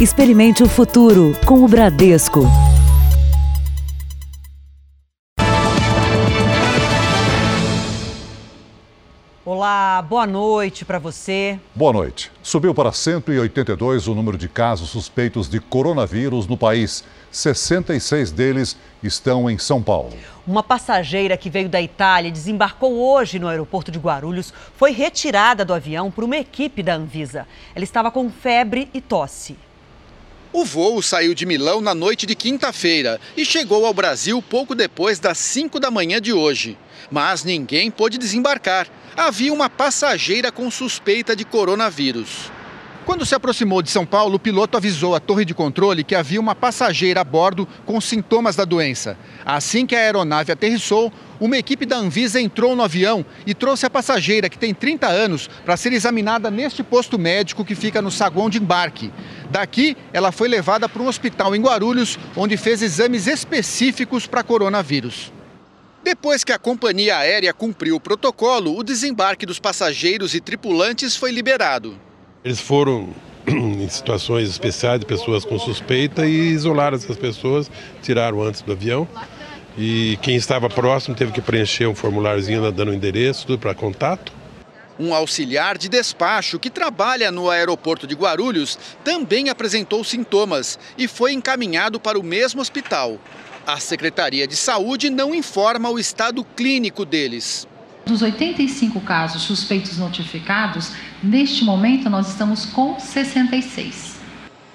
Experimente o futuro com o Bradesco. Olá, boa noite para você. Boa noite. Subiu para 182 o número de casos suspeitos de coronavírus no país. 66 deles estão em São Paulo. Uma passageira que veio da Itália e desembarcou hoje no aeroporto de Guarulhos foi retirada do avião por uma equipe da Anvisa. Ela estava com febre e tosse. O voo saiu de Milão na noite de quinta-feira e chegou ao Brasil pouco depois das 5 da manhã de hoje. Mas ninguém pôde desembarcar havia uma passageira com suspeita de coronavírus. Quando se aproximou de São Paulo, o piloto avisou à torre de controle que havia uma passageira a bordo com sintomas da doença. Assim que a aeronave aterrissou, uma equipe da Anvisa entrou no avião e trouxe a passageira, que tem 30 anos, para ser examinada neste posto médico que fica no saguão de embarque. Daqui, ela foi levada para um hospital em Guarulhos, onde fez exames específicos para coronavírus. Depois que a companhia aérea cumpriu o protocolo, o desembarque dos passageiros e tripulantes foi liberado. Eles foram em situações especiais de pessoas com suspeita e isolaram essas pessoas, tiraram antes do avião. E quem estava próximo teve que preencher um formuláriozinho dando o endereço, tudo para contato. Um auxiliar de despacho que trabalha no aeroporto de Guarulhos também apresentou sintomas e foi encaminhado para o mesmo hospital. A Secretaria de Saúde não informa o estado clínico deles. Dos 85 casos suspeitos notificados, neste momento nós estamos com 66.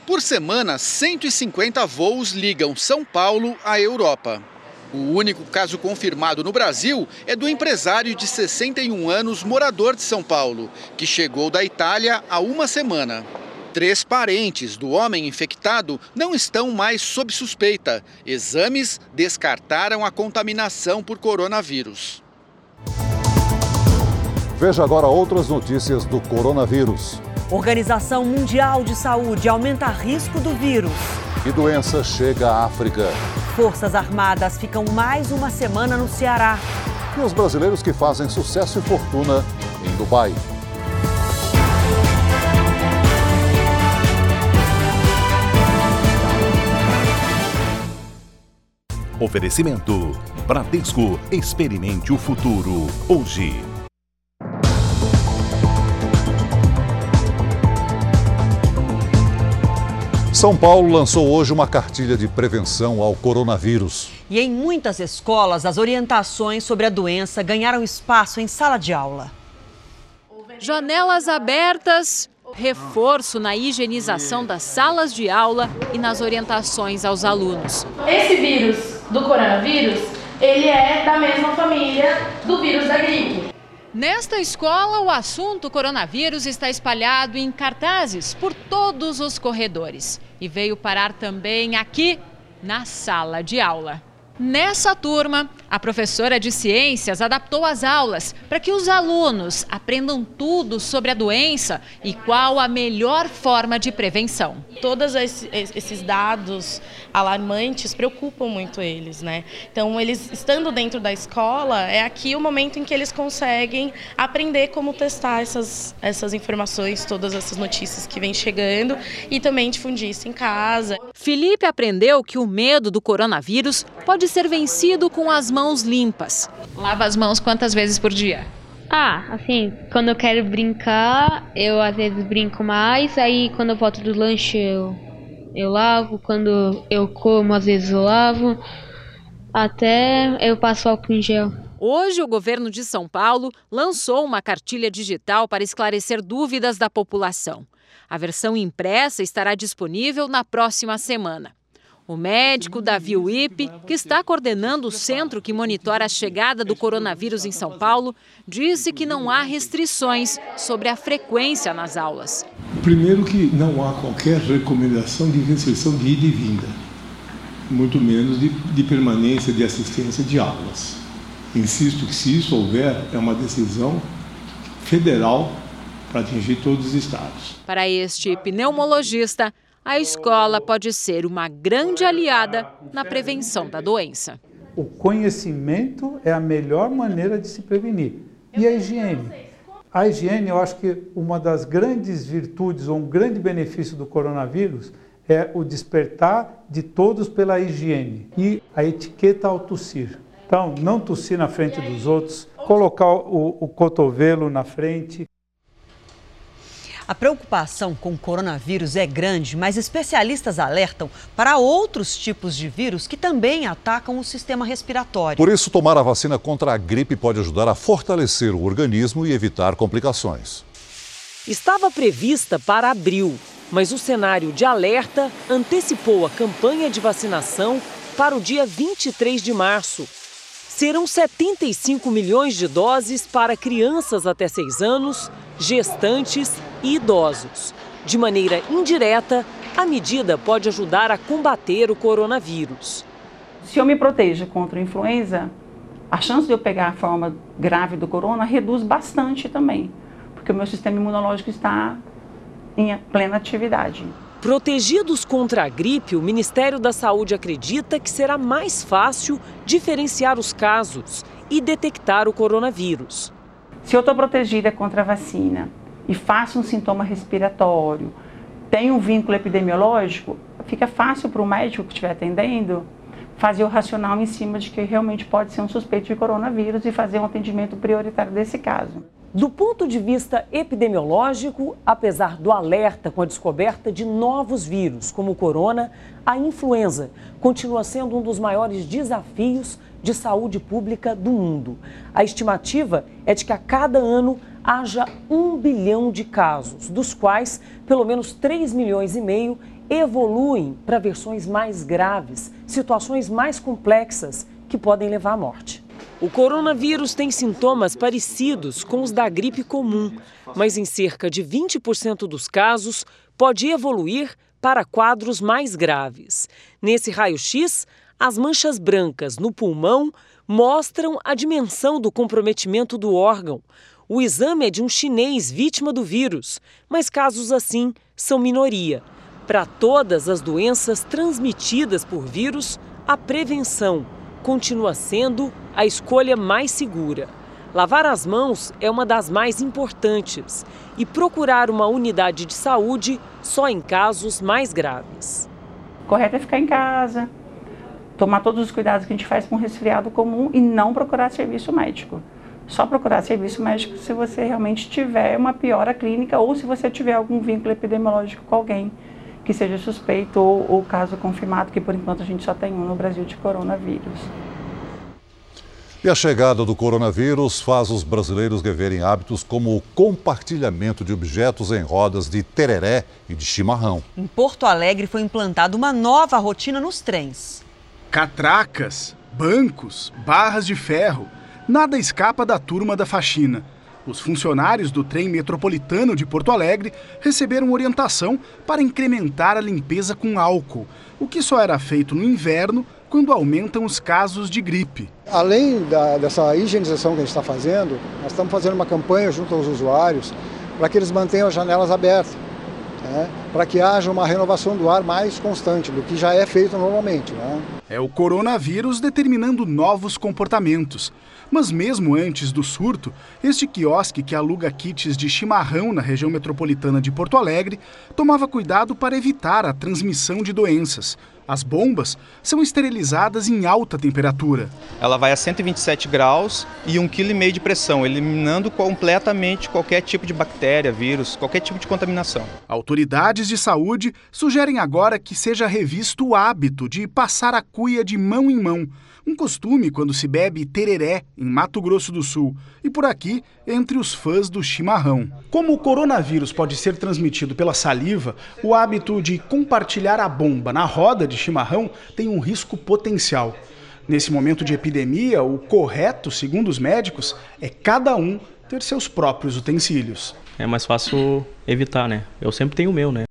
Por semana, 150 voos ligam São Paulo à Europa. O único caso confirmado no Brasil é do empresário de 61 anos, morador de São Paulo, que chegou da Itália há uma semana. Três parentes do homem infectado não estão mais sob suspeita. Exames descartaram a contaminação por coronavírus. Veja agora outras notícias do coronavírus. Organização Mundial de Saúde aumenta risco do vírus. E doença chega à África. Forças Armadas ficam mais uma semana no Ceará. E os brasileiros que fazem sucesso e fortuna em Dubai. Oferecimento: Bradesco. Experimente o futuro hoje. São Paulo lançou hoje uma cartilha de prevenção ao coronavírus. E em muitas escolas, as orientações sobre a doença ganharam espaço em sala de aula. Janelas abertas, reforço na higienização das salas de aula e nas orientações aos alunos. Esse vírus do coronavírus, ele é da mesma família do vírus da gripe. Nesta escola, o assunto coronavírus está espalhado em cartazes por todos os corredores e veio parar também aqui na sala de aula. Nessa turma, a professora de ciências adaptou as aulas para que os alunos aprendam tudo sobre a doença e qual a melhor forma de prevenção. Todos esses dados alarmantes preocupam muito eles, né? Então, eles estando dentro da escola, é aqui o momento em que eles conseguem aprender como testar essas, essas informações, todas essas notícias que vêm chegando e também difundir isso em casa. Felipe aprendeu que o medo do coronavírus pode ser vencido com as mãos limpas. Lava as mãos quantas vezes por dia? Ah, assim, quando eu quero brincar, eu às vezes brinco mais, aí quando eu volto do lanche eu eu lavo, quando eu como, às vezes eu lavo, até eu passo álcool em gel. Hoje, o governo de São Paulo lançou uma cartilha digital para esclarecer dúvidas da população. A versão impressa estará disponível na próxima semana. O médico Davi Wipe, que está coordenando o centro que monitora a chegada do coronavírus em São Paulo, disse que não há restrições sobre a frequência nas aulas. Primeiro que não há qualquer recomendação de restrição de ida e vinda, muito menos de, de permanência de assistência de aulas. Insisto que se isso houver, é uma decisão federal para atingir todos os estados. Para este pneumologista, a escola pode ser uma grande aliada na prevenção da doença. O conhecimento é a melhor maneira de se prevenir. E a higiene? A higiene, eu acho que uma das grandes virtudes ou um grande benefício do coronavírus é o despertar de todos pela higiene e a etiqueta ao tossir. Então, não tossir na frente dos outros, colocar o, o cotovelo na frente. A preocupação com o coronavírus é grande, mas especialistas alertam para outros tipos de vírus que também atacam o sistema respiratório. Por isso, tomar a vacina contra a gripe pode ajudar a fortalecer o organismo e evitar complicações. Estava prevista para abril, mas o cenário de alerta antecipou a campanha de vacinação para o dia 23 de março. Serão 75 milhões de doses para crianças até 6 anos, gestantes e idosos. De maneira indireta, a medida pode ajudar a combater o coronavírus. Se eu me protejo contra a influenza, a chance de eu pegar a forma grave do corona reduz bastante também, porque o meu sistema imunológico está em plena atividade. Protegidos contra a gripe, o Ministério da Saúde acredita que será mais fácil diferenciar os casos e detectar o coronavírus. Se eu estou protegida contra a vacina e faço um sintoma respiratório, tenho um vínculo epidemiológico, fica fácil para o médico que estiver atendendo fazer o racional em cima de que realmente pode ser um suspeito de coronavírus e fazer um atendimento prioritário desse caso. Do ponto de vista epidemiológico, apesar do alerta com a descoberta de novos vírus, como o corona, a influenza continua sendo um dos maiores desafios de saúde pública do mundo. A estimativa é de que a cada ano haja um bilhão de casos, dos quais pelo menos 3 milhões e meio evoluem para versões mais graves, situações mais complexas que podem levar à morte. O coronavírus tem sintomas parecidos com os da gripe comum, mas em cerca de 20% dos casos pode evoluir para quadros mais graves. Nesse raio-x, as manchas brancas no pulmão mostram a dimensão do comprometimento do órgão. O exame é de um chinês vítima do vírus, mas casos assim são minoria. Para todas as doenças transmitidas por vírus, a prevenção continua sendo a escolha mais segura. Lavar as mãos é uma das mais importantes e procurar uma unidade de saúde só em casos mais graves. Correto é ficar em casa, tomar todos os cuidados que a gente faz com um resfriado comum e não procurar serviço médico. Só procurar serviço médico se você realmente tiver uma piora clínica ou se você tiver algum vínculo epidemiológico com alguém que seja suspeito ou, ou caso confirmado, que por enquanto a gente só tem um no Brasil de coronavírus. E a chegada do coronavírus faz os brasileiros reverem hábitos como o compartilhamento de objetos em rodas de tereré e de chimarrão. Em Porto Alegre foi implantada uma nova rotina nos trens. Catracas, bancos, barras de ferro, nada escapa da turma da faxina. Os funcionários do trem metropolitano de Porto Alegre receberam orientação para incrementar a limpeza com álcool, o que só era feito no inverno quando aumentam os casos de gripe. Além da, dessa higienização que a gente está fazendo, nós estamos fazendo uma campanha junto aos usuários para que eles mantenham as janelas abertas, né? para que haja uma renovação do ar mais constante do que já é feito normalmente. Né? É o coronavírus determinando novos comportamentos. Mas mesmo antes do surto, este quiosque que aluga kits de chimarrão na região metropolitana de Porto Alegre tomava cuidado para evitar a transmissão de doenças. As bombas são esterilizadas em alta temperatura. Ela vai a 127 graus e 1,5 kg de pressão, eliminando completamente qualquer tipo de bactéria, vírus, qualquer tipo de contaminação. Autoridades de saúde sugerem agora que seja revisto o hábito de passar a cuia de mão em mão, um costume quando se bebe tereré em Mato Grosso do Sul e por aqui entre os fãs do chimarrão. Como o coronavírus pode ser transmitido pela saliva, o hábito de compartilhar a bomba na roda de chimarrão tem um risco potencial. Nesse momento de epidemia, o correto, segundo os médicos, é cada um ter seus próprios utensílios. É mais fácil evitar, né? Eu sempre tenho o meu, né?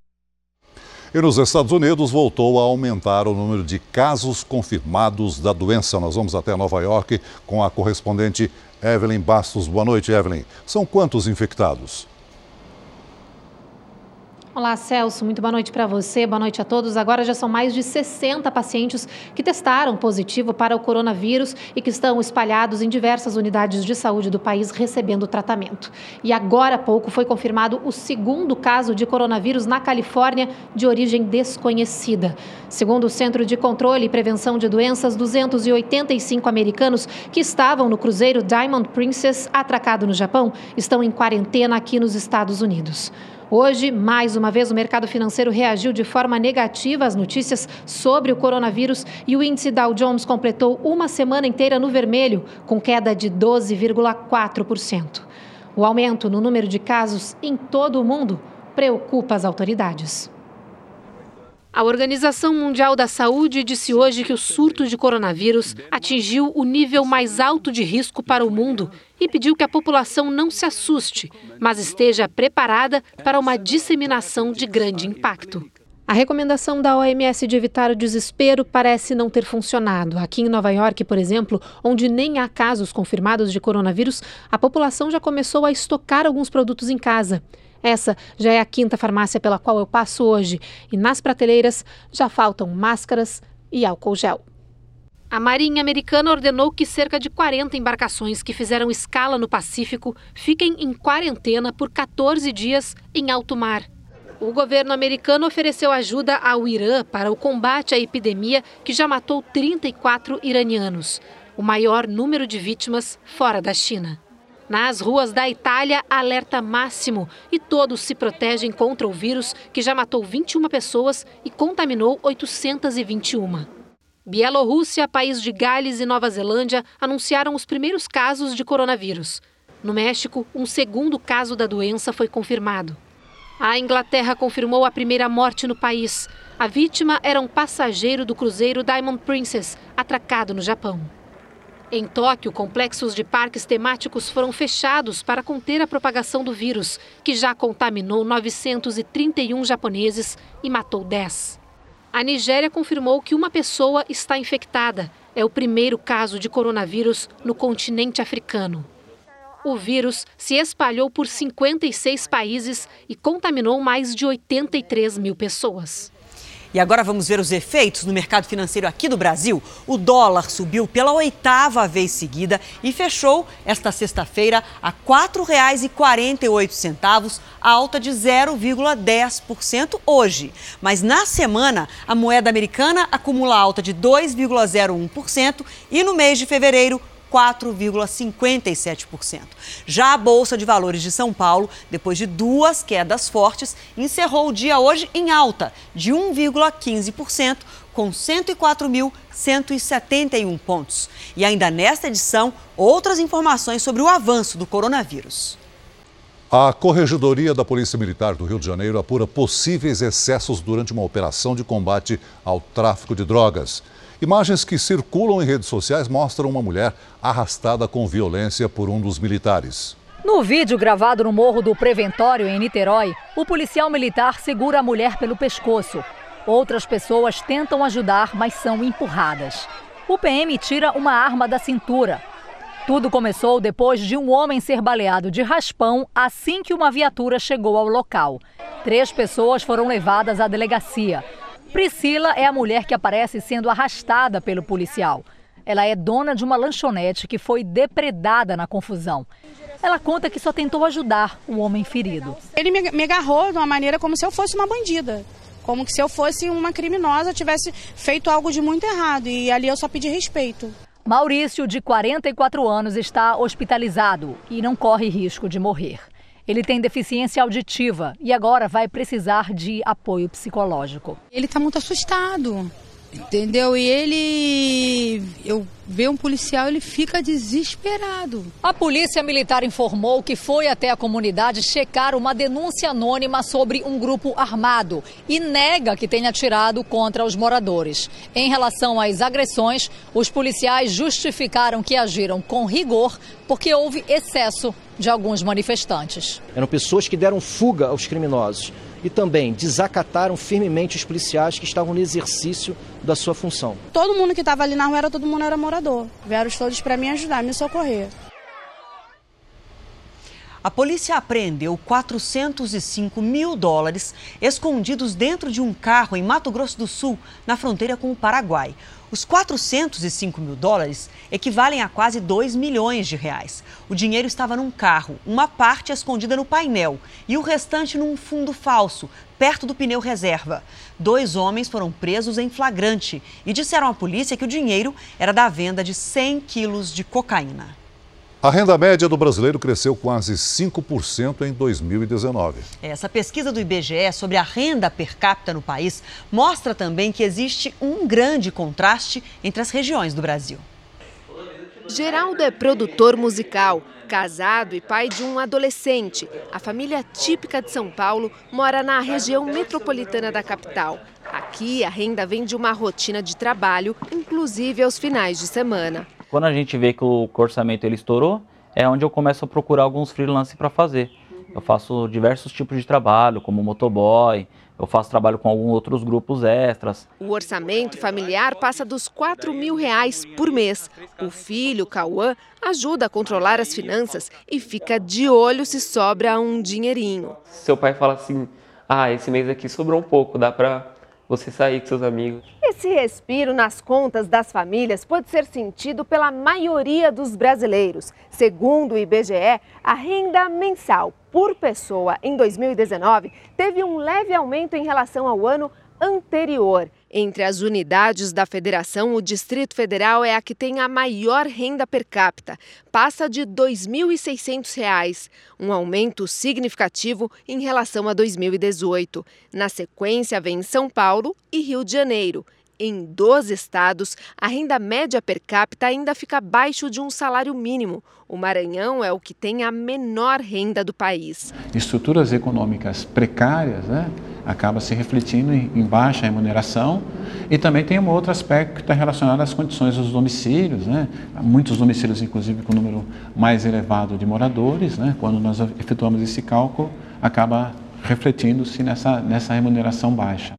E nos Estados Unidos voltou a aumentar o número de casos confirmados da doença. Nós vamos até Nova York com a correspondente Evelyn Bastos. Boa noite, Evelyn. São quantos infectados? Olá, Celso. Muito boa noite para você. Boa noite a todos. Agora já são mais de 60 pacientes que testaram positivo para o coronavírus e que estão espalhados em diversas unidades de saúde do país recebendo tratamento. E agora há pouco foi confirmado o segundo caso de coronavírus na Califórnia de origem desconhecida. Segundo o Centro de Controle e Prevenção de Doenças, 285 americanos que estavam no cruzeiro Diamond Princess atracado no Japão estão em quarentena aqui nos Estados Unidos. Hoje, mais uma vez, o mercado financeiro reagiu de forma negativa às notícias sobre o coronavírus e o índice Dow Jones completou uma semana inteira no vermelho, com queda de 12,4%. O aumento no número de casos em todo o mundo preocupa as autoridades. A Organização Mundial da Saúde disse hoje que o surto de coronavírus atingiu o nível mais alto de risco para o mundo e pediu que a população não se assuste, mas esteja preparada para uma disseminação de grande impacto. A recomendação da OMS de evitar o desespero parece não ter funcionado. Aqui em Nova York, por exemplo, onde nem há casos confirmados de coronavírus, a população já começou a estocar alguns produtos em casa. Essa já é a quinta farmácia pela qual eu passo hoje e nas prateleiras já faltam máscaras e álcool gel. A Marinha Americana ordenou que cerca de 40 embarcações que fizeram escala no Pacífico fiquem em quarentena por 14 dias em alto mar. O governo americano ofereceu ajuda ao Irã para o combate à epidemia que já matou 34 iranianos, o maior número de vítimas fora da China. Nas ruas da Itália, alerta máximo e todos se protegem contra o vírus que já matou 21 pessoas e contaminou 821. Bielorrússia, país de Gales e Nova Zelândia anunciaram os primeiros casos de coronavírus. No México, um segundo caso da doença foi confirmado. A Inglaterra confirmou a primeira morte no país. A vítima era um passageiro do cruzeiro Diamond Princess, atracado no Japão. Em Tóquio, complexos de parques temáticos foram fechados para conter a propagação do vírus, que já contaminou 931 japoneses e matou 10. A Nigéria confirmou que uma pessoa está infectada. É o primeiro caso de coronavírus no continente africano. O vírus se espalhou por 56 países e contaminou mais de 83 mil pessoas. E agora vamos ver os efeitos no mercado financeiro aqui do Brasil. O dólar subiu pela oitava vez seguida e fechou esta sexta-feira a R$ 4,48, alta de 0,10% hoje. Mas na semana, a moeda americana acumula alta de 2,01% e no mês de fevereiro 4,57%. Já a Bolsa de Valores de São Paulo, depois de duas quedas fortes, encerrou o dia hoje em alta de 1,15%, com 104.171 pontos. E ainda nesta edição, outras informações sobre o avanço do coronavírus. A Corregedoria da Polícia Militar do Rio de Janeiro apura possíveis excessos durante uma operação de combate ao tráfico de drogas. Imagens que circulam em redes sociais mostram uma mulher arrastada com violência por um dos militares. No vídeo gravado no Morro do Preventório, em Niterói, o policial militar segura a mulher pelo pescoço. Outras pessoas tentam ajudar, mas são empurradas. O PM tira uma arma da cintura. Tudo começou depois de um homem ser baleado de raspão assim que uma viatura chegou ao local. Três pessoas foram levadas à delegacia. Priscila é a mulher que aparece sendo arrastada pelo policial. Ela é dona de uma lanchonete que foi depredada na confusão. Ela conta que só tentou ajudar o homem ferido. Ele me agarrou de uma maneira como se eu fosse uma bandida. Como se eu fosse uma criminosa, tivesse feito algo de muito errado. E ali eu só pedi respeito. Maurício, de 44 anos, está hospitalizado e não corre risco de morrer. Ele tem deficiência auditiva e agora vai precisar de apoio psicológico. Ele está muito assustado, entendeu? E ele, eu vê um policial, ele fica desesperado. A polícia militar informou que foi até a comunidade checar uma denúncia anônima sobre um grupo armado e nega que tenha atirado contra os moradores. Em relação às agressões, os policiais justificaram que agiram com rigor porque houve excesso de alguns manifestantes. Eram pessoas que deram fuga aos criminosos e também desacataram firmemente os policiais que estavam no exercício da sua função. Todo mundo que estava ali na rua era todo mundo era morador. Vieram todos para me ajudar, me socorrer. A polícia apreendeu 405 mil dólares escondidos dentro de um carro em Mato Grosso do Sul, na fronteira com o Paraguai. Os 405 mil dólares equivalem a quase 2 milhões de reais. O dinheiro estava num carro, uma parte escondida no painel e o restante num fundo falso, perto do pneu reserva. Dois homens foram presos em flagrante e disseram à polícia que o dinheiro era da venda de 100 quilos de cocaína. A renda média do brasileiro cresceu quase 5% em 2019. Essa pesquisa do IBGE sobre a renda per capita no país mostra também que existe um grande contraste entre as regiões do Brasil. Geraldo é produtor musical, casado e pai de um adolescente. A família típica de São Paulo mora na região metropolitana da capital. Aqui, a renda vem de uma rotina de trabalho, inclusive aos finais de semana. Quando a gente vê que o orçamento ele estourou, é onde eu começo a procurar alguns freelancers para fazer. Eu faço diversos tipos de trabalho, como motoboy, eu faço trabalho com alguns outros grupos extras. O orçamento familiar passa dos 4 mil reais por mês. O filho, Cauã, ajuda a controlar as finanças e fica de olho se sobra um dinheirinho. Seu pai fala assim, ah, esse mês aqui sobrou um pouco, dá para você sair com seus amigos. Esse respiro nas contas das famílias pode ser sentido pela maioria dos brasileiros. Segundo o IBGE, a renda mensal por pessoa em 2019 teve um leve aumento em relação ao ano anterior. Entre as unidades da federação, o Distrito Federal é a que tem a maior renda per capita, passa de R$ 2.600, um aumento significativo em relação a 2018. Na sequência, vem São Paulo e Rio de Janeiro. Em 12 estados, a renda média per capita ainda fica abaixo de um salário mínimo. O Maranhão é o que tem a menor renda do país. Estruturas econômicas precárias, né? Acaba se refletindo em baixa remuneração e também tem um outro aspecto que está relacionado às condições dos domicílios, né? muitos domicílios inclusive com um número mais elevado de moradores, né? quando nós efetuamos esse cálculo acaba refletindo-se nessa, nessa remuneração baixa.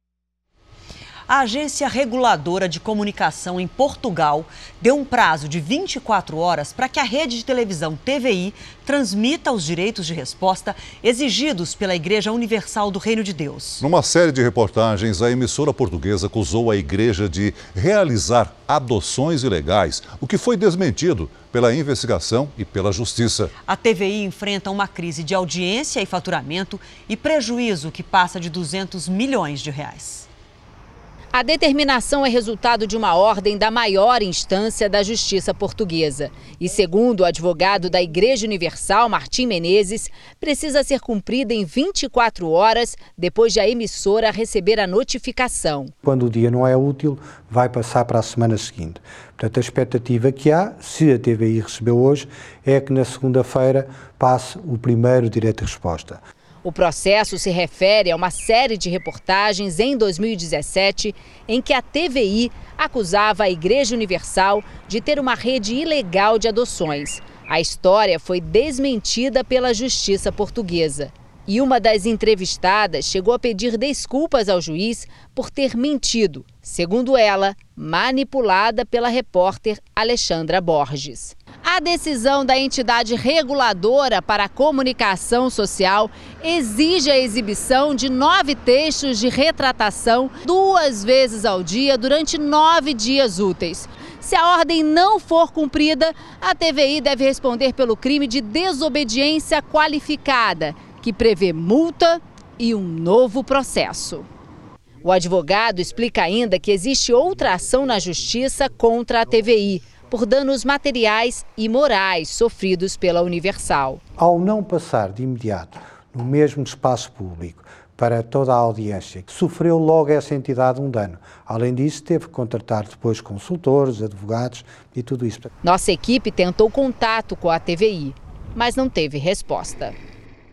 A Agência Reguladora de Comunicação em Portugal deu um prazo de 24 horas para que a rede de televisão TVI transmita os direitos de resposta exigidos pela Igreja Universal do Reino de Deus. Numa série de reportagens, a emissora portuguesa acusou a igreja de realizar adoções ilegais, o que foi desmentido pela investigação e pela justiça. A TVI enfrenta uma crise de audiência e faturamento e prejuízo que passa de 200 milhões de reais. A determinação é resultado de uma ordem da maior instância da justiça portuguesa. E, segundo o advogado da Igreja Universal, Martim Menezes, precisa ser cumprida em 24 horas depois de a emissora receber a notificação. Quando o dia não é útil, vai passar para a semana seguinte. Portanto, a expectativa que há, se a TVI recebeu hoje, é que na segunda-feira passe o primeiro direito de resposta. O processo se refere a uma série de reportagens em 2017 em que a TVI acusava a Igreja Universal de ter uma rede ilegal de adoções. A história foi desmentida pela justiça portuguesa. E uma das entrevistadas chegou a pedir desculpas ao juiz por ter mentido, segundo ela, manipulada pela repórter Alexandra Borges. A decisão da entidade reguladora para a comunicação social exige a exibição de nove textos de retratação duas vezes ao dia durante nove dias úteis. Se a ordem não for cumprida, a TVI deve responder pelo crime de desobediência qualificada, que prevê multa e um novo processo. O advogado explica ainda que existe outra ação na justiça contra a TVI por danos materiais e morais sofridos pela Universal. Ao não passar de imediato no mesmo espaço público para toda a audiência, sofreu logo essa entidade um dano. Além disso, teve que contratar depois consultores, advogados e tudo isso. Nossa equipe tentou contato com a TVI, mas não teve resposta.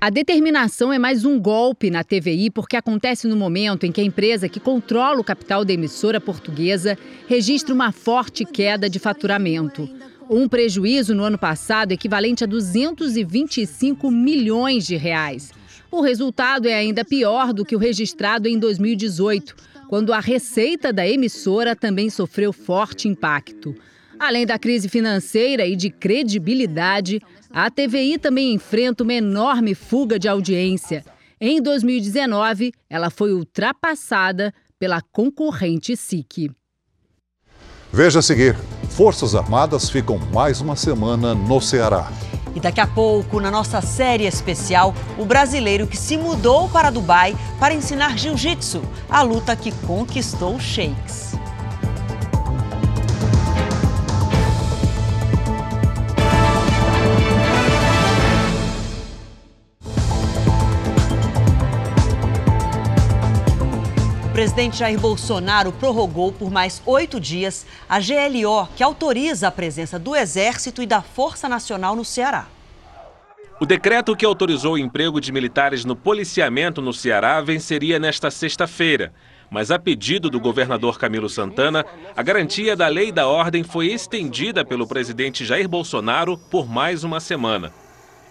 A determinação é mais um golpe na TVI porque acontece no momento em que a empresa que controla o capital da emissora portuguesa registra uma forte queda de faturamento. Um prejuízo no ano passado equivalente a 225 milhões de reais. O resultado é ainda pior do que o registrado em 2018, quando a receita da emissora também sofreu forte impacto. Além da crise financeira e de credibilidade, A TVI também enfrenta uma enorme fuga de audiência. Em 2019, ela foi ultrapassada pela concorrente SIC. Veja a seguir: Forças Armadas ficam mais uma semana no Ceará. E daqui a pouco, na nossa série especial, o brasileiro que se mudou para Dubai para ensinar jiu-jitsu, a luta que conquistou sheiks. Presidente Jair Bolsonaro prorrogou por mais oito dias a GLO, que autoriza a presença do Exército e da Força Nacional no Ceará. O decreto que autorizou o emprego de militares no policiamento no Ceará venceria nesta sexta-feira. Mas, a pedido do governador Camilo Santana, a garantia da lei e da ordem foi estendida pelo presidente Jair Bolsonaro por mais uma semana.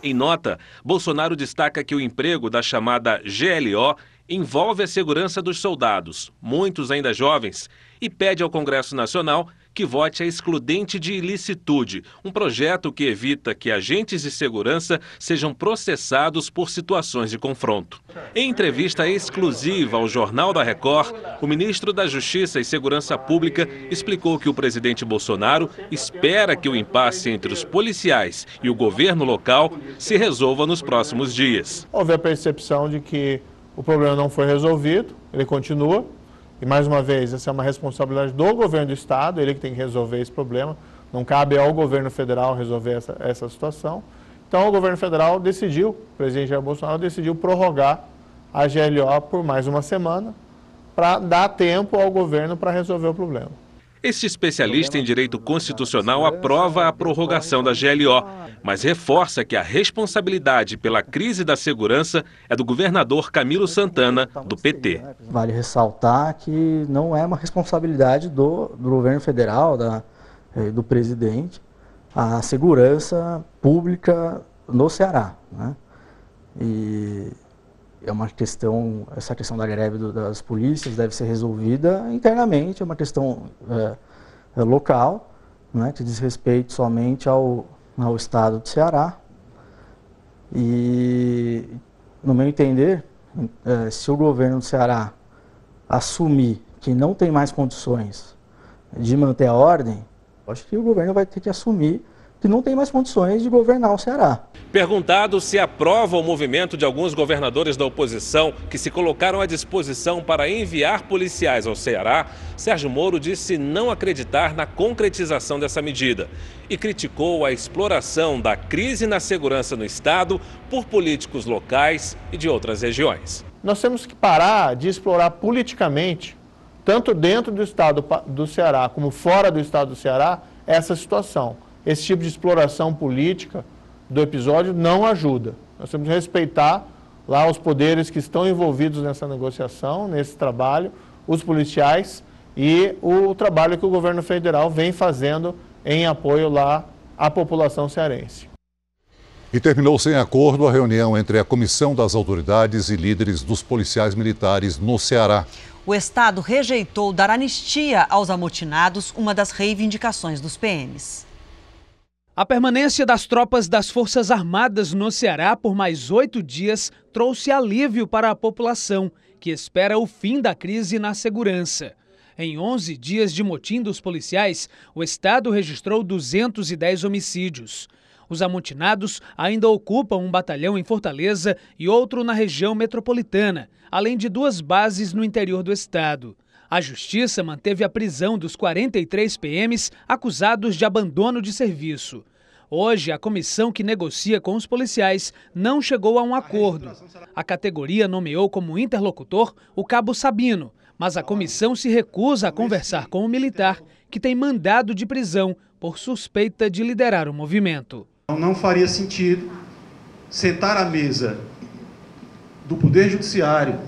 Em nota, Bolsonaro destaca que o emprego da chamada GLO envolve a segurança dos soldados, muitos ainda jovens, e pede ao Congresso Nacional que vote a excludente de ilicitude, um projeto que evita que agentes de segurança sejam processados por situações de confronto. Em entrevista exclusiva ao Jornal da Record, o ministro da Justiça e Segurança Pública explicou que o presidente Bolsonaro espera que o impasse entre os policiais e o governo local se resolva nos próximos dias. Houve a percepção de que o problema não foi resolvido, ele continua. E mais uma vez, essa é uma responsabilidade do governo do estado, ele que tem que resolver esse problema. Não cabe ao governo federal resolver essa, essa situação. Então, o governo federal decidiu, o presidente Jair Bolsonaro decidiu prorrogar a GLO por mais uma semana para dar tempo ao governo para resolver o problema. Este especialista em direito constitucional aprova a prorrogação da GLO, mas reforça que a responsabilidade pela crise da segurança é do governador Camilo Santana, do PT. Vale ressaltar que não é uma responsabilidade do, do governo federal, da, eh, do presidente, a segurança pública no Ceará. Né? E é uma questão, essa questão da greve do, das polícias deve ser resolvida internamente, é uma questão é, é local, né, que diz respeito somente ao, ao estado do Ceará. E, no meu entender, é, se o governo do Ceará assumir que não tem mais condições de manter a ordem, acho que o governo vai ter que assumir que não tem mais condições de governar o Ceará. Perguntado se aprova o movimento de alguns governadores da oposição que se colocaram à disposição para enviar policiais ao Ceará, Sérgio Moro disse não acreditar na concretização dessa medida e criticou a exploração da crise na segurança no Estado por políticos locais e de outras regiões. Nós temos que parar de explorar politicamente, tanto dentro do Estado do Ceará como fora do Estado do Ceará, essa situação esse tipo de exploração política do episódio não ajuda. Nós temos que respeitar lá os poderes que estão envolvidos nessa negociação, nesse trabalho, os policiais e o trabalho que o governo federal vem fazendo em apoio lá à população cearense. E terminou sem acordo a reunião entre a Comissão das Autoridades e líderes dos policiais militares no Ceará. O Estado rejeitou dar anistia aos amotinados, uma das reivindicações dos PMs. A permanência das tropas das Forças Armadas no Ceará por mais oito dias trouxe alívio para a população, que espera o fim da crise na segurança. Em 11 dias de motim dos policiais, o Estado registrou 210 homicídios. Os amotinados ainda ocupam um batalhão em Fortaleza e outro na região metropolitana, além de duas bases no interior do Estado. A Justiça manteve a prisão dos 43 PMs acusados de abandono de serviço. Hoje, a comissão que negocia com os policiais não chegou a um acordo. A categoria nomeou como interlocutor o cabo Sabino, mas a comissão se recusa a conversar com o militar que tem mandado de prisão por suspeita de liderar o movimento. Não faria sentido sentar à mesa do Poder Judiciário,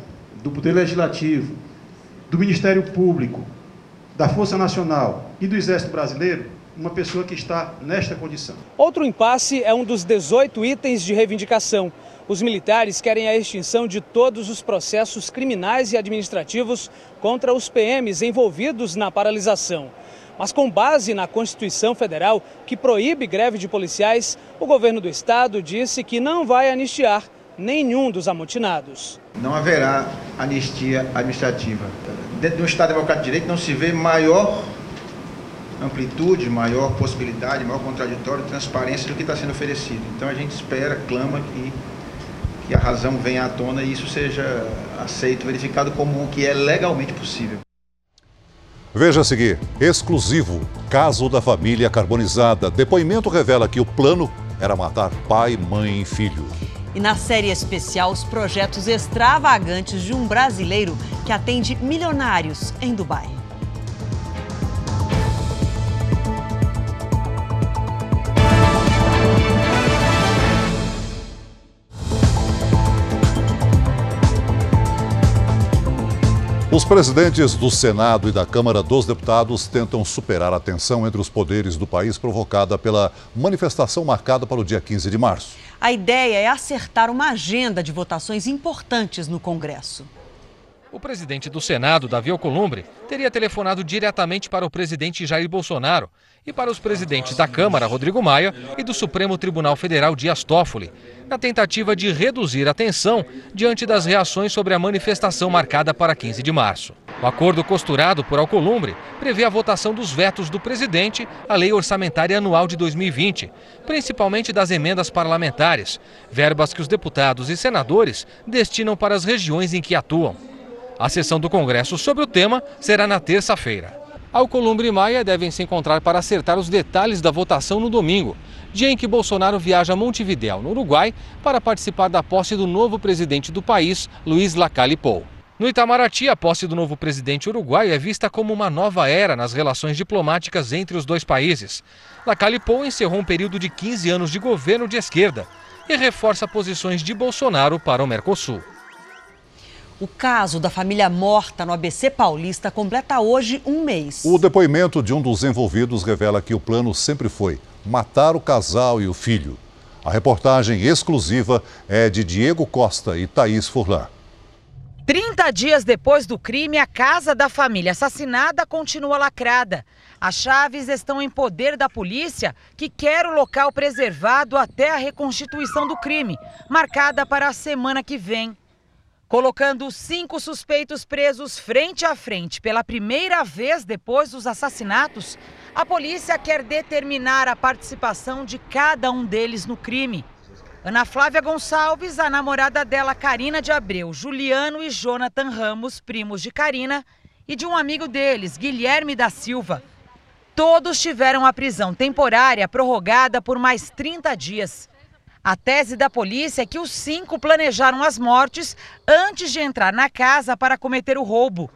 do Poder Legislativo, do Ministério Público, da Força Nacional e do Exército Brasileiro uma pessoa que está nesta condição. Outro impasse é um dos 18 itens de reivindicação. Os militares querem a extinção de todos os processos criminais e administrativos contra os PMs envolvidos na paralisação. Mas com base na Constituição Federal, que proíbe greve de policiais, o governo do estado disse que não vai anistiar nenhum dos amotinados. Não haverá anistia administrativa. Dentro de um Estado democrático de direito não se vê maior amplitude, maior possibilidade, maior contraditório, transparência do que está sendo oferecido. Então a gente espera, clama que, que a razão venha à tona e isso seja aceito, verificado como o que é legalmente possível. Veja a seguir: exclusivo, caso da família carbonizada. Depoimento revela que o plano era matar pai, mãe e filho. E na série especial, os projetos extravagantes de um brasileiro que atende milionários em Dubai. Os presidentes do Senado e da Câmara dos Deputados tentam superar a tensão entre os poderes do país provocada pela manifestação marcada para o dia 15 de março. A ideia é acertar uma agenda de votações importantes no Congresso. O presidente do Senado, Davi Alcolumbre, teria telefonado diretamente para o presidente Jair Bolsonaro e para os presidentes da Câmara, Rodrigo Maia, e do Supremo Tribunal Federal, Dias Toffoli, na tentativa de reduzir a tensão diante das reações sobre a manifestação marcada para 15 de março. O acordo costurado por Alcolumbre prevê a votação dos vetos do presidente à Lei Orçamentária Anual de 2020, principalmente das emendas parlamentares, verbas que os deputados e senadores destinam para as regiões em que atuam. A sessão do Congresso sobre o tema será na terça-feira. Alcolumbre e Maia devem se encontrar para acertar os detalhes da votação no domingo, dia em que Bolsonaro viaja a Montevidéu, no Uruguai, para participar da posse do novo presidente do país, Luiz Lacalle Pou. No Itamaraty, a posse do novo presidente uruguaio é vista como uma nova era nas relações diplomáticas entre os dois países. Lacalle Pou encerrou um período de 15 anos de governo de esquerda e reforça posições de Bolsonaro para o Mercosul. O caso da família morta no ABC Paulista completa hoje um mês. O depoimento de um dos envolvidos revela que o plano sempre foi matar o casal e o filho. A reportagem exclusiva é de Diego Costa e Thaís Furlan. 30 dias depois do crime, a casa da família assassinada continua lacrada. As chaves estão em poder da polícia, que quer o local preservado até a reconstituição do crime, marcada para a semana que vem colocando cinco suspeitos presos frente a frente pela primeira vez depois dos assassinatos, a polícia quer determinar a participação de cada um deles no crime. Ana Flávia Gonçalves, a namorada dela, Karina de Abreu, Juliano e Jonathan Ramos, primos de Karina, e de um amigo deles, Guilherme da Silva. Todos tiveram a prisão temporária prorrogada por mais 30 dias. A tese da polícia é que os cinco planejaram as mortes antes de entrar na casa para cometer o roubo.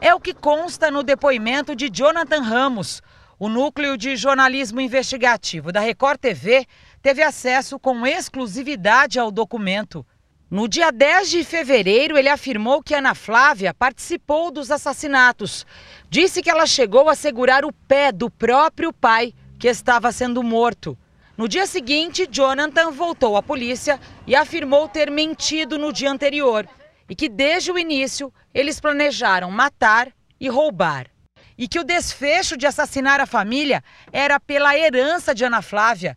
É o que consta no depoimento de Jonathan Ramos. O núcleo de jornalismo investigativo da Record TV teve acesso com exclusividade ao documento. No dia 10 de fevereiro, ele afirmou que Ana Flávia participou dos assassinatos. Disse que ela chegou a segurar o pé do próprio pai, que estava sendo morto. No dia seguinte, Jonathan voltou à polícia e afirmou ter mentido no dia anterior e que desde o início eles planejaram matar e roubar. E que o desfecho de assassinar a família era pela herança de Ana Flávia.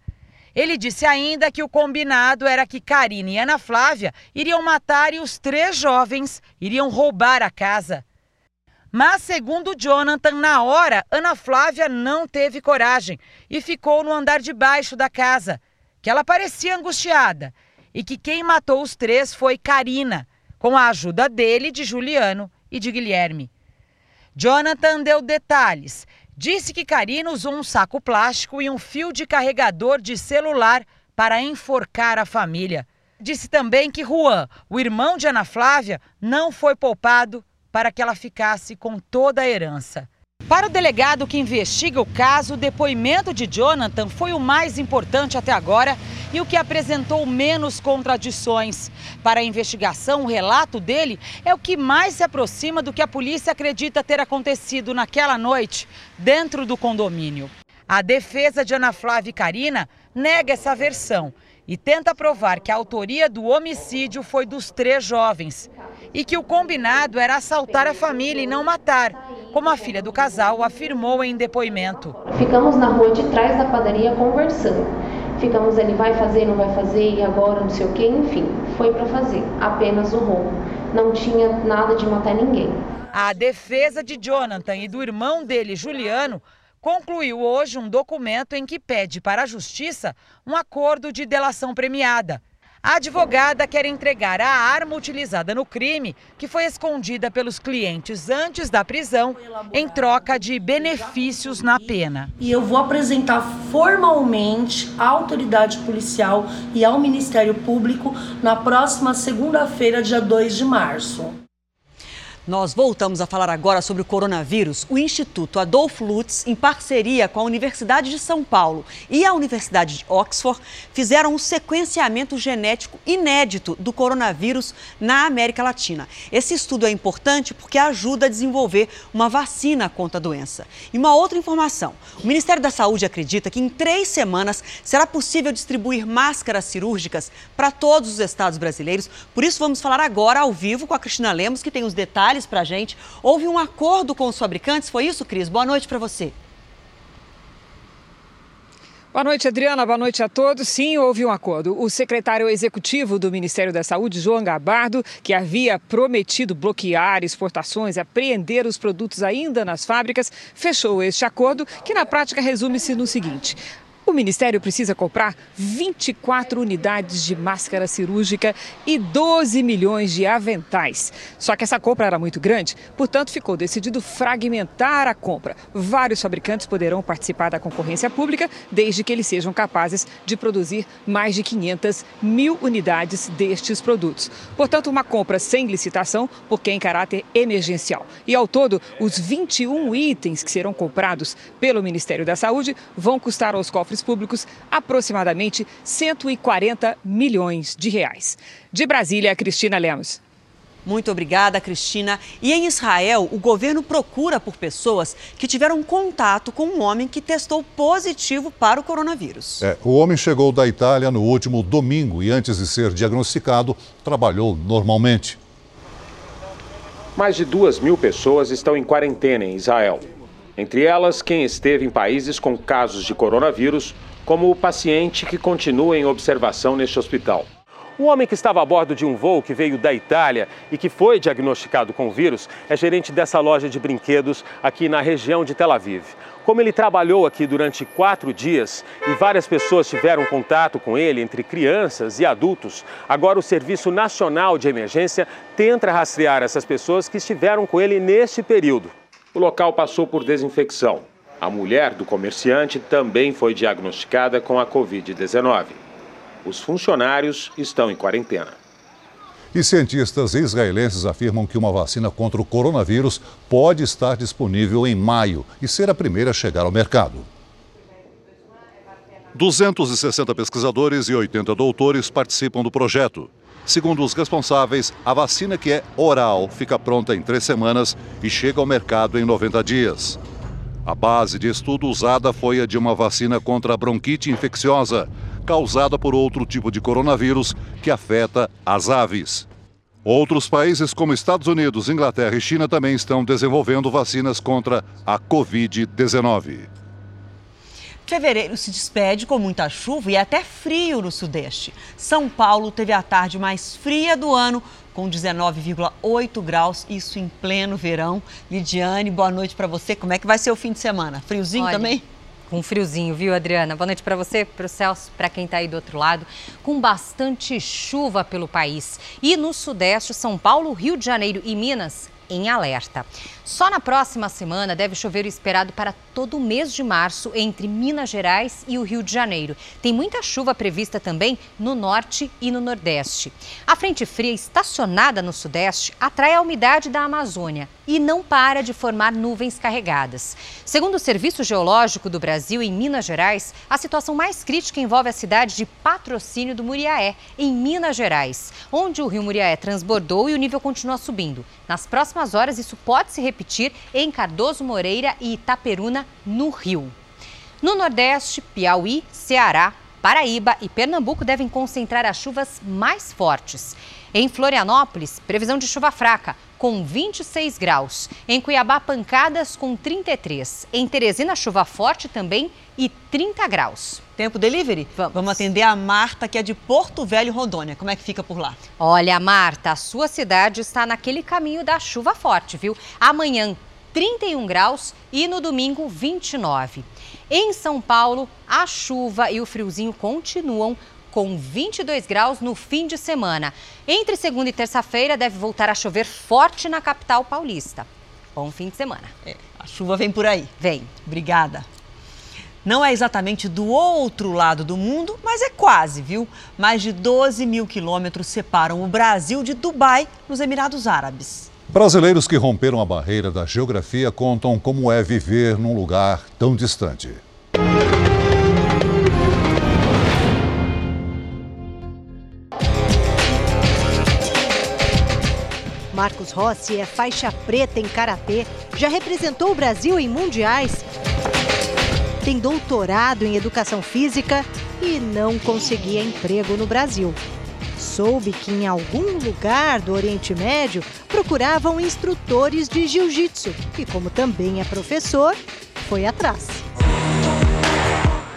Ele disse ainda que o combinado era que Karine e Ana Flávia iriam matar e os três jovens iriam roubar a casa. Mas, segundo Jonathan, na hora, Ana Flávia não teve coragem e ficou no andar de baixo da casa, que ela parecia angustiada e que quem matou os três foi Karina, com a ajuda dele, de Juliano e de Guilherme. Jonathan deu detalhes. Disse que Karina usou um saco plástico e um fio de carregador de celular para enforcar a família. Disse também que Juan, o irmão de Ana Flávia, não foi poupado para que ela ficasse com toda a herança. Para o delegado que investiga o caso, o depoimento de Jonathan foi o mais importante até agora e o que apresentou menos contradições. Para a investigação, o relato dele é o que mais se aproxima do que a polícia acredita ter acontecido naquela noite dentro do condomínio. A defesa de Ana Flávia e Karina nega essa versão e tenta provar que a autoria do homicídio foi dos três jovens e que o combinado era assaltar a família e não matar, como a filha do casal afirmou em depoimento. Ficamos na rua de trás da padaria conversando. Ficamos ali, vai fazer, não vai fazer, e agora, não sei o que, enfim, foi para fazer, apenas o roubo. Não tinha nada de matar ninguém. A defesa de Jonathan e do irmão dele, Juliano, concluiu hoje um documento em que pede para a Justiça um acordo de delação premiada. A advogada quer entregar a arma utilizada no crime, que foi escondida pelos clientes antes da prisão, em troca de benefícios na pena. E eu vou apresentar formalmente à autoridade policial e ao Ministério Público na próxima segunda-feira, dia 2 de março. Nós voltamos a falar agora sobre o coronavírus. O Instituto Adolfo Lutz, em parceria com a Universidade de São Paulo e a Universidade de Oxford, fizeram um sequenciamento genético inédito do coronavírus na América Latina. Esse estudo é importante porque ajuda a desenvolver uma vacina contra a doença. E uma outra informação: o Ministério da Saúde acredita que em três semanas será possível distribuir máscaras cirúrgicas para todos os estados brasileiros. Por isso, vamos falar agora ao vivo com a Cristina Lemos, que tem os detalhes detalhes para a gente. Houve um acordo com os fabricantes, foi isso, Cris? Boa noite para você. Boa noite, Adriana. Boa noite a todos. Sim, houve um acordo. O secretário executivo do Ministério da Saúde, João Gabardo, que havia prometido bloquear exportações, apreender os produtos ainda nas fábricas, fechou este acordo, que na prática resume-se no seguinte: o Ministério precisa comprar 24 unidades de máscara cirúrgica e 12 milhões de aventais. Só que essa compra era muito grande, portanto, ficou decidido fragmentar a compra. Vários fabricantes poderão participar da concorrência pública, desde que eles sejam capazes de produzir mais de 500 mil unidades destes produtos. Portanto, uma compra sem licitação, porque é em caráter emergencial. E ao todo, os 21 itens que serão comprados pelo Ministério da Saúde vão custar aos cofres públicos aproximadamente 140 milhões de reais. De Brasília, Cristina Lemos. Muito obrigada, Cristina. E em Israel, o governo procura por pessoas que tiveram contato com um homem que testou positivo para o coronavírus. É, o homem chegou da Itália no último domingo e, antes de ser diagnosticado, trabalhou normalmente. Mais de duas mil pessoas estão em quarentena em Israel. Entre elas, quem esteve em países com casos de coronavírus, como o paciente que continua em observação neste hospital. O homem que estava a bordo de um voo que veio da Itália e que foi diagnosticado com o vírus é gerente dessa loja de brinquedos aqui na região de Tel Aviv. Como ele trabalhou aqui durante quatro dias e várias pessoas tiveram contato com ele, entre crianças e adultos, agora o Serviço Nacional de Emergência tenta rastrear essas pessoas que estiveram com ele neste período. O local passou por desinfecção. A mulher do comerciante também foi diagnosticada com a Covid-19. Os funcionários estão em quarentena. E cientistas israelenses afirmam que uma vacina contra o coronavírus pode estar disponível em maio e ser a primeira a chegar ao mercado. 260 pesquisadores e 80 doutores participam do projeto. Segundo os responsáveis, a vacina que é oral fica pronta em três semanas e chega ao mercado em 90 dias. A base de estudo usada foi a de uma vacina contra a bronquite infecciosa, causada por outro tipo de coronavírus que afeta as aves. Outros países, como Estados Unidos, Inglaterra e China, também estão desenvolvendo vacinas contra a Covid-19. Fevereiro se despede com muita chuva e até frio no Sudeste. São Paulo teve a tarde mais fria do ano, com 19,8 graus, isso em pleno verão. Lidiane, boa noite para você. Como é que vai ser o fim de semana? Friozinho Olha, também? Com friozinho, viu, Adriana? Boa noite para você, para o Celso, para quem está aí do outro lado. Com bastante chuva pelo país. E no Sudeste, São Paulo, Rio de Janeiro e Minas em alerta. Só na próxima semana deve chover o esperado para todo o mês de março entre Minas Gerais e o Rio de Janeiro. Tem muita chuva prevista também no norte e no nordeste. A frente fria estacionada no sudeste atrai a umidade da Amazônia e não para de formar nuvens carregadas. Segundo o Serviço Geológico do Brasil, em Minas Gerais, a situação mais crítica envolve a cidade de Patrocínio do Muriaé, em Minas Gerais, onde o rio Muriaé transbordou e o nível continua subindo. Nas próximas horas, isso pode se repetir em Cardoso Moreira e Itaperuna, no Rio. No Nordeste, Piauí, Ceará, Paraíba e Pernambuco devem concentrar as chuvas mais fortes. Em Florianópolis, previsão de chuva fraca, com 26 graus. Em Cuiabá, pancadas com 33. Em Teresina, chuva forte também e 30 graus. Tempo delivery? Vamos. Vamos atender a Marta, que é de Porto Velho, Rondônia. Como é que fica por lá? Olha, Marta, a sua cidade está naquele caminho da chuva forte, viu? Amanhã, 31 graus e no domingo 29. Em São Paulo, a chuva e o friozinho continuam com 22 graus no fim de semana. Entre segunda e terça-feira deve voltar a chover forte na capital paulista. Bom fim de semana. É, a chuva vem por aí. Vem. Obrigada. Não é exatamente do outro lado do mundo, mas é quase, viu? Mais de 12 mil quilômetros separam o Brasil de Dubai, nos Emirados Árabes. Brasileiros que romperam a barreira da geografia contam como é viver num lugar tão distante. Marcos Rossi é faixa preta em karatê, já representou o Brasil em mundiais. Tem doutorado em educação física e não conseguia emprego no Brasil soube que em algum lugar do Oriente Médio procuravam instrutores de jiu-jitsu e, como também é professor, foi atrás.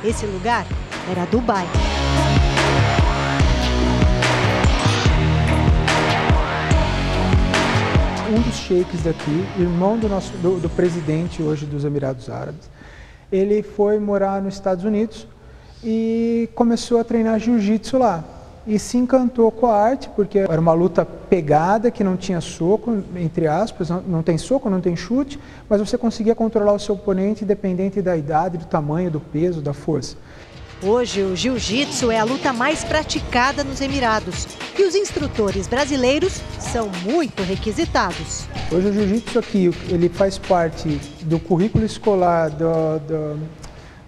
Esse lugar era Dubai. Sheiks daqui, irmão do, nosso, do, do presidente hoje dos Emirados Árabes, ele foi morar nos Estados Unidos e começou a treinar jiu-jitsu lá e se encantou com a arte, porque era uma luta pegada, que não tinha soco, entre aspas, não, tem soco, não tem chute, mas você conseguia controlar o seu oponente independente da idade, do tamanho, do peso, da força. Hoje, o jiu-jitsu é a luta mais praticada nos Emirados e os instrutores brasileiros são muito requisitados. Hoje, o jiu-jitsu aqui ele faz parte do currículo escolar do, do,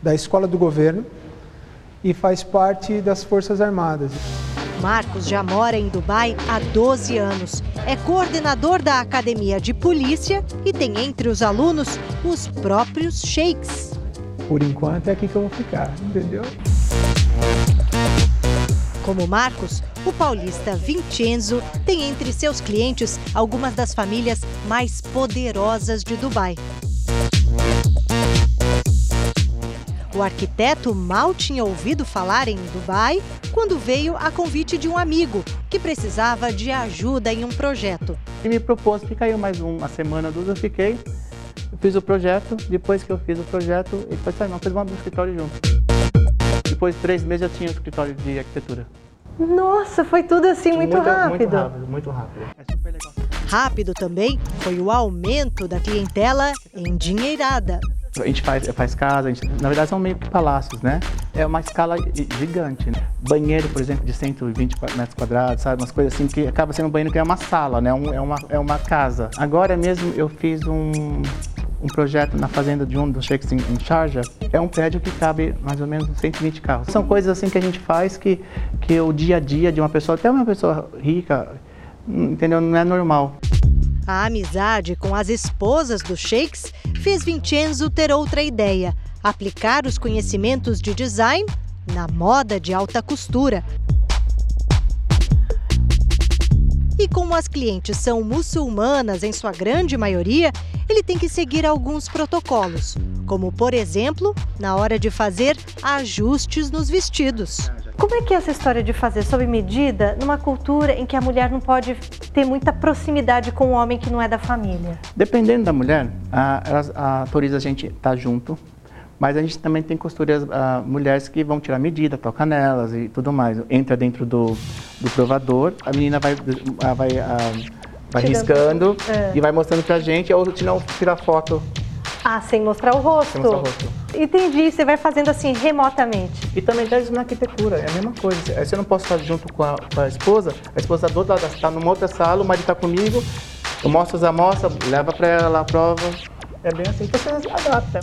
da escola do governo e faz parte das Forças Armadas. Marcos já mora em Dubai há 12 anos. É coordenador da Academia de Polícia e tem entre os alunos os próprios sheiks. Por enquanto é aqui que eu vou ficar, entendeu? Como Marcos, o paulista Vincenzo tem entre seus clientes algumas das famílias mais poderosas de Dubai. O arquiteto mal tinha ouvido falar em Dubai quando veio a convite de um amigo que precisava de ajuda em um projeto. Ele me propôs ficar aí mais uma semana, duas, eu fiquei. Eu fiz o projeto, depois que eu fiz o projeto, ele falou assim, não, fez um escritório junto. Depois de três meses eu tinha o um escritório de arquitetura. Nossa, foi tudo assim muito, muito rápido. Muito rápido, muito rápido. É super legal. Rápido também foi o aumento da clientela endinheirada. A gente faz, faz casa, gente, na verdade são meio que palácios, né? É uma escala gigante, né? Banheiro, por exemplo, de 120 metros quadrados, sabe? Umas coisas assim que acaba sendo um banheiro que é uma sala, né? Um, é, uma, é uma casa. Agora mesmo eu fiz um, um projeto na fazenda de um dos sheiks em, Sharjah. É um prédio que cabe mais ou menos 120 carros. São coisas assim que a gente faz que, que o dia a dia de uma pessoa, até uma pessoa rica, entendeu? Não é normal. A amizade com as esposas dos sheiks fez Vincenzo ter outra ideia: aplicar os conhecimentos de design na moda de alta costura. E como as clientes são muçulmanas em sua grande maioria, ele tem que seguir alguns protocolos, como, por exemplo, na hora de fazer ajustes nos vestidos. Como é que é essa história de fazer sob medida numa cultura em que a mulher não pode ter muita proximidade com o homem que não é da família? Dependendo da mulher, a, a, autoriza a gente estar junto, mas a gente também tem costureiras, uh, mulheres que vão tirar medida, tocar nelas e tudo mais. Entra dentro do, do provador, a menina vai, uh, vai, uh, vai riscando é. e vai mostrando pra gente, ou se não, tira foto ah, sem mostrar o rosto. Sem mostrar o rosto. Entendi, você vai fazendo assim remotamente. E também dá isso na arquitetura, é a mesma coisa. Aí você não posso fazer junto com a, com a esposa, a esposa está do outro lado, está numa outra sala, o marido está comigo, eu mostro as amostras, leva para ela a prova. É bem assim, então você adapta.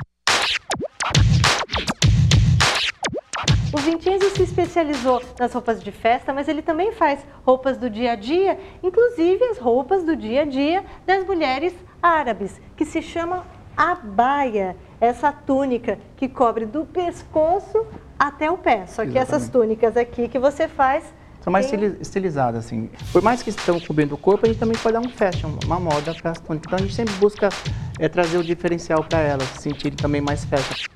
O Vincenzo se especializou nas roupas de festa, mas ele também faz roupas do dia a dia, inclusive as roupas do dia a dia das mulheres árabes, que se chama a baia, essa túnica que cobre do pescoço até o pé. Só que Exatamente. essas túnicas aqui que você faz são mais tem... estilizadas, assim. Por mais que estão cobrindo o corpo, a gente também pode dar um fashion, uma moda para as túnicas. Então a gente sempre busca é, trazer o diferencial para elas, se sentirem também mais fashion.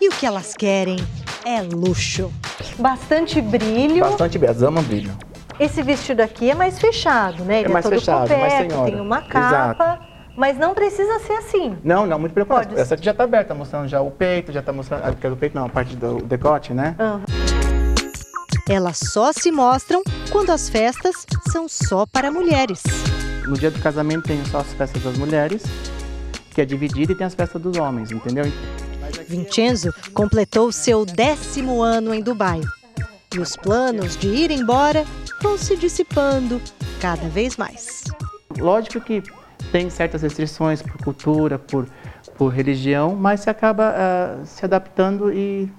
E o que elas querem é luxo. Bastante brilho. Bastante brilho, elas amam brilho. Esse vestido aqui é mais fechado, né? Ele é mais é todo fechado, coberto, mais senhora. tem uma capa. Exato. Mas não precisa ser assim. Não, não, muito pelo contrário. Essa aqui já está aberta, mostrando já o peito, já está mostrando. Ah, porque o peito não, a parte do decote, né? Uhum. Elas só se mostram quando as festas são só para mulheres. No dia do casamento tem só as festas das mulheres, que é dividida, e tem as festas dos homens, entendeu? Vincenzo completou seu décimo ano em Dubai. E os planos de ir embora vão se dissipando cada vez mais. Lógico que tem certas restrições por cultura, por, por religião, mas se acaba uh, se adaptando e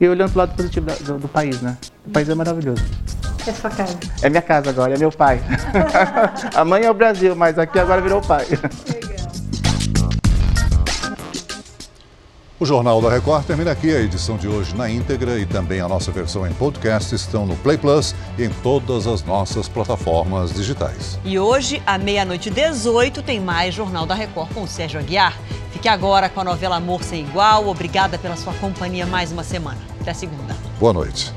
e olhando para o lado positivo do, do, país, né? O país é maravilhoso. É sua casa? É minha casa agora, é meu pai. a mãe é o Brasil, mas aqui agora virou o pai. O Jornal da Record termina aqui. A edição de hoje na íntegra e também a nossa versão em podcast estão no Play Plus e em todas as nossas plataformas digitais. E hoje, à meia-noite 18, tem mais Jornal da Record com o Sérgio Aguiar. Fique agora com a novela Amor Sem Igual. Obrigada pela sua companhia mais uma semana. Até segunda. Boa noite.